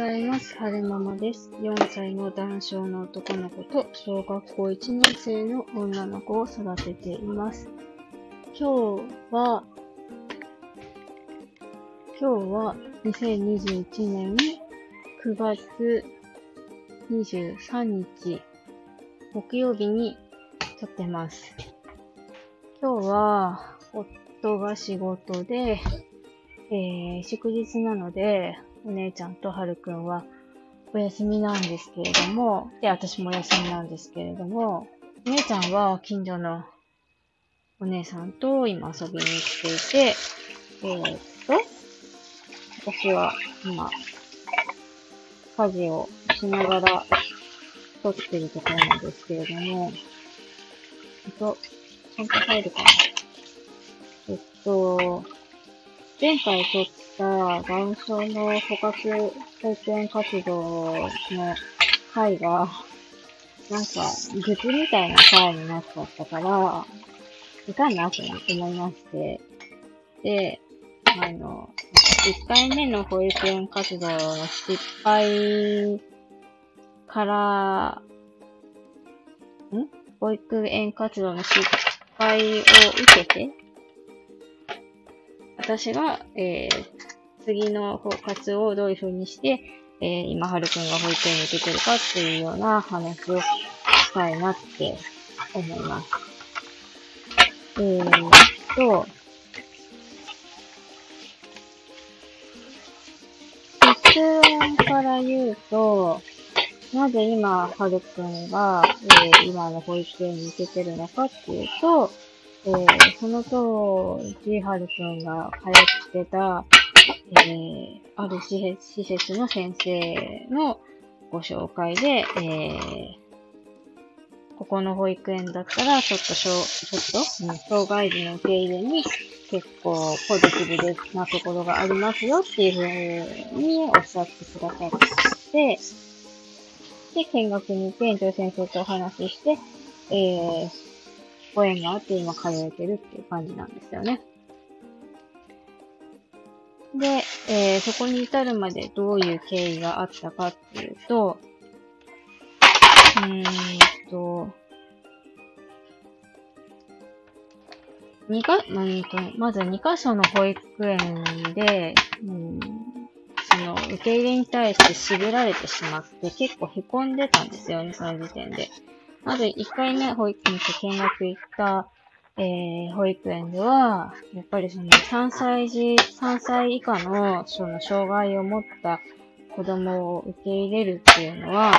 ざいます。はるままです。4歳の男性の男の子と小学校1年生の女の子を育てています。今日は、今日は2021年9月23日木曜日に撮ってます。今日は夫が仕事で、えー、祝日なので、お姉ちゃんとはるくんはお休みなんですけれども、で、私もお休みなんですけれども、お姉ちゃんは近所のお姉さんと今遊びに来ていて、えー、っと、私は今、家事をしながら撮ってるところなんですけれども、えっと、ちゃんと入るかな。えっと、前回撮った男性の捕獲保育園活動の回が、なんか、愚痴みたいな回になっちゃったから、いかんなと思いまして、で、あの、1回目の保育園活動の失敗から、ん？保育園活動の失敗を受けて、私が、えー、次の包括をどういう風にして、えー、今、はるくんが保育園に行けてるかっていうような話をしたいなって思います。えーと、結論から言うと、なぜ今、はるくんが、えー、今の保育園に行けてるのかっていうと、えー、その当時、はるくんが通ってた、えー、ある施設の先生のご紹介で、えー、ここの保育園だったら、ちょっと、ちょっと、うん、障害児の受け入れに結構ポジティブなところがありますよっていうふうにおっしゃってくださって、で、見学に行って園長先生とお話しして、えー、ご縁があって今通えてるっていう感じなんですよね。で、えー、そこに至るまでどういう経緯があったかっていうと、うーんと、二か、うんと、まず2箇所の保育園で、うん、その受け入れに対して痺られてしまって結構凹んでたんですよね、その時点で。まず1回目保育園と見学行った、えー、保育園では、やっぱりその3歳児、3歳以下のその障害を持った子供を受け入れるっていうのは、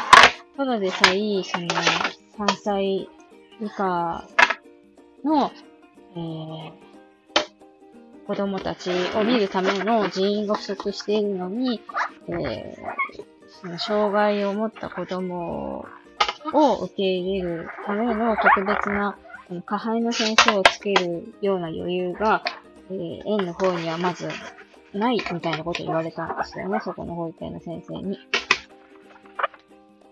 ただでさえ、その3歳以下の、えー、子供たちを見るための人員が不足しているのに、えー、その障害を持った子供をを受け入れるための特別な下輩の先生をつけるような余裕が、えー、園の方にはまずないみたいなことを言われたんですよね、そこの保育園の先生に。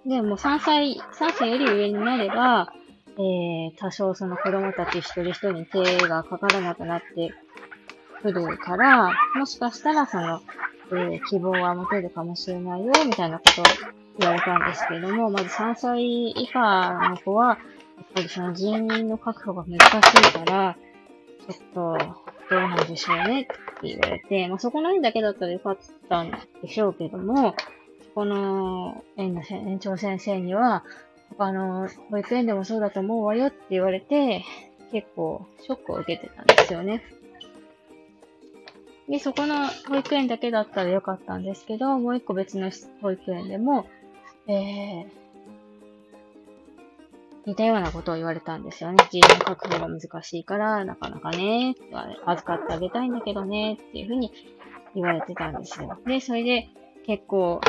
で、もう3歳、3歳より上になれば、えー、多少その子供たち一人一人に手がかからなくなってくるから、もしかしたらその、えー、希望は持てるかもしれないよ、みたいなことを言われたんですけれども、まず3歳以下の子は、やっぱりその人員の確保が難しいから、ちょっと、どうなんでしょうねって言われて、まあ、そこの園だけだったらよかったんでしょうけども、この園の園長先生には、他の保育園でもそうだと思うわよって言われて、結構ショックを受けてたんですよね。で、そこの保育園だけだったらよかったんですけど、もう一個別の保育園でも、えー、似たようなことを言われたんですよね。人員確保が難しいから、なかなかね、預かってあげたいんだけどね、っていうふうに言われてたんですよ。で、それで結構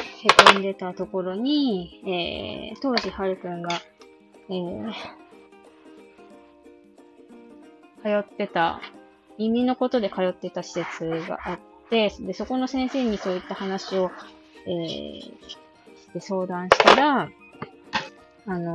凹んでたところに、えー、当時、はるくんが、えー、通ってた、耳のことで通ってた施設があって、で、そこの先生にそういった話を、えー、して相談したら、あの、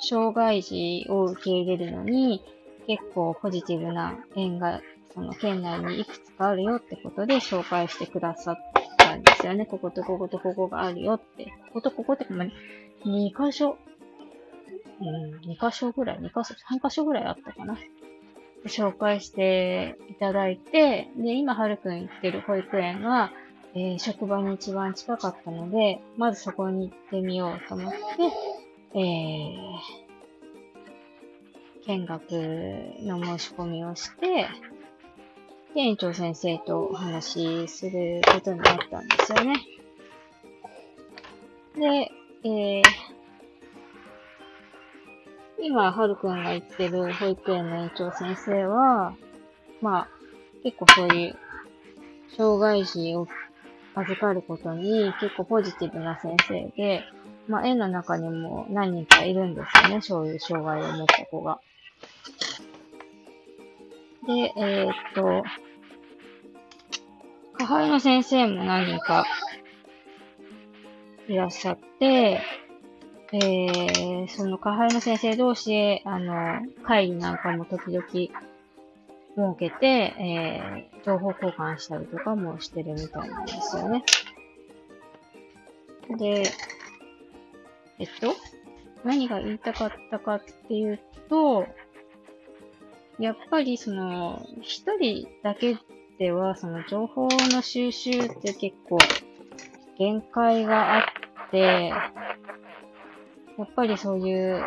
障害児を受け入れるのに、結構ポジティブな縁が、その県内にいくつかあるよってことで紹介してくださったんですよね。こことこことここがあるよって。こことここって、ま、2箇所、うん、2箇所ぐらい、2箇所、3箇所ぐらいあったかな。紹介していただいて、で、今、はるくん行ってる保育園が、えー、職場に一番近かったので、まずそこに行ってみようと思って、えー、見学の申し込みをして、で、園長先生とお話しすることになったんですよね。で、えー、今、はるくんが行ってる保育園の園長先生は、まあ、結構そういう、障害児を預かることに結構ポジティブな先生で、まあ、園の中にも何人かいるんですよね、そういう障害を持った子が。で、えー、っと、下輩の先生も何人かいらっしゃって、えー、その下輩の先生同士で、あの、会議なんかも時々設けて、えー、情報交換したりとかもしてるみたいなんですよね。で、えっと、何が言いたかったかっていうと、やっぱりその、一人だけでは、その情報の収集って結構限界があって、やっぱりそういう、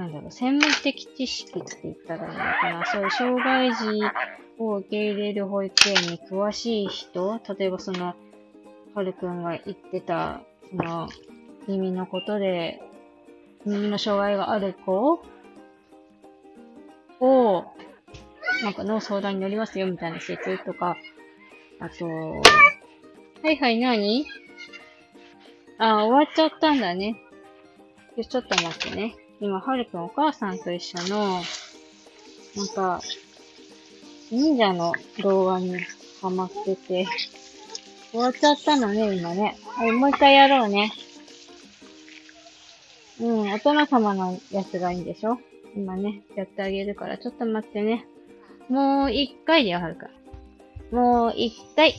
なんだろう、専門的知識って言ったらいいのかな。そういう障害児を受け入れる保育園に詳しい人、例えばその、はるくんが言ってた、その、耳のことで、耳の障害がある子を、なんかの相談に乗りますよみたいな施設とか、あと、はいはい、何？あ、終わっちゃったんだね。ちょっと待ってね。今、はるくんお母さんと一緒の、なんか、忍者の動画にハマってて、終わっちゃったのね、今ね。はい、もう一回やろうね。うん、お殿様のやつがいいんでしょ？今ね、やってあげるから、ちょっと待ってね。もう一回でよ、はるか。もう一回。ち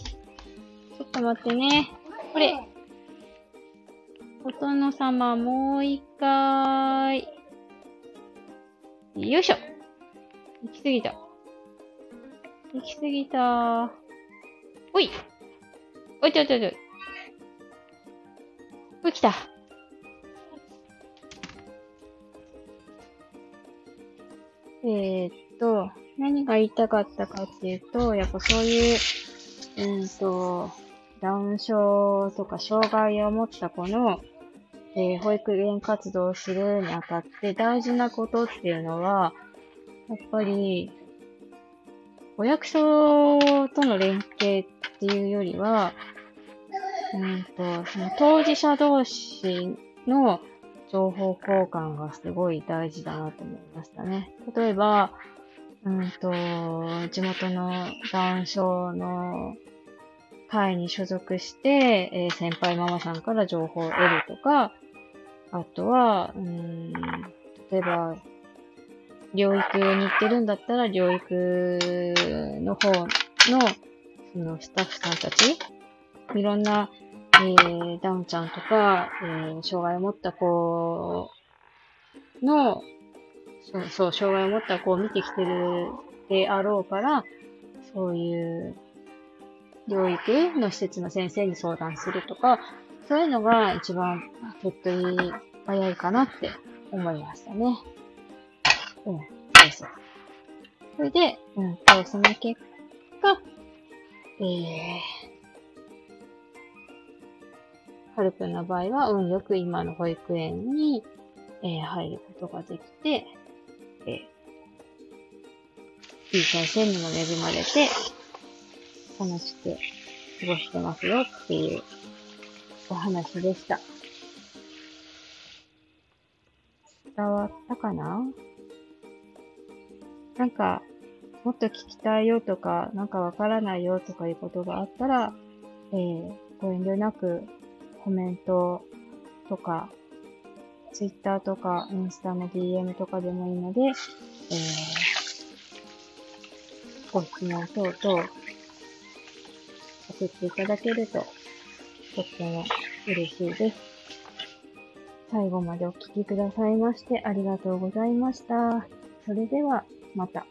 ょっと待ってね。これ。お殿様、もう一回。よいしょ。行き過ぎた。行き過ぎた。おい。おいちょいちょいちょい。おい、来た。えー、っと、何が言いたかったかっていうと、やっぱそういう、うんと、ダウン症とか障害を持った子のえー、保育園活動をするにあたって大事なことっていうのは、やっぱり、お役所との連携っていうよりは、うんと、その当事者同士の情報交換がすごい大事だなと思いましたね。例えば、うんと、地元のダウン症の会に所属して、えー、先輩ママさんから情報を得るとか、あとは、うん、例えば、療育に行ってるんだったら、療育の方の、そのスタッフさんたち、いろんな、えー、ダウンちゃんとか、えー、障害を持った子の、そう、そう、障害を持った子を見てきてるであろうから、そういう療育の施設の先生に相談するとか、そういうのが一番手っ取り早いかなって思いましたね。うん、そうそう。それで、うんと、その結果、えー、はるくんの場合は運よく今の保育園に、えー、入ることができて、えー、いい先生にも恵まれて、楽しく過ごしてますよっていうお話でした。伝わったかな？なんか、もっと聞きたいよとか、なんかわからないよとかいうことがあったら、えー、ご遠慮なくコメントとか、ツイッターとか、インスタの DM とかでもいいので、えー、ご質問等々送っていただけると、とっても嬉しいです。最後までお聴きくださいましてありがとうございました。それでは、また。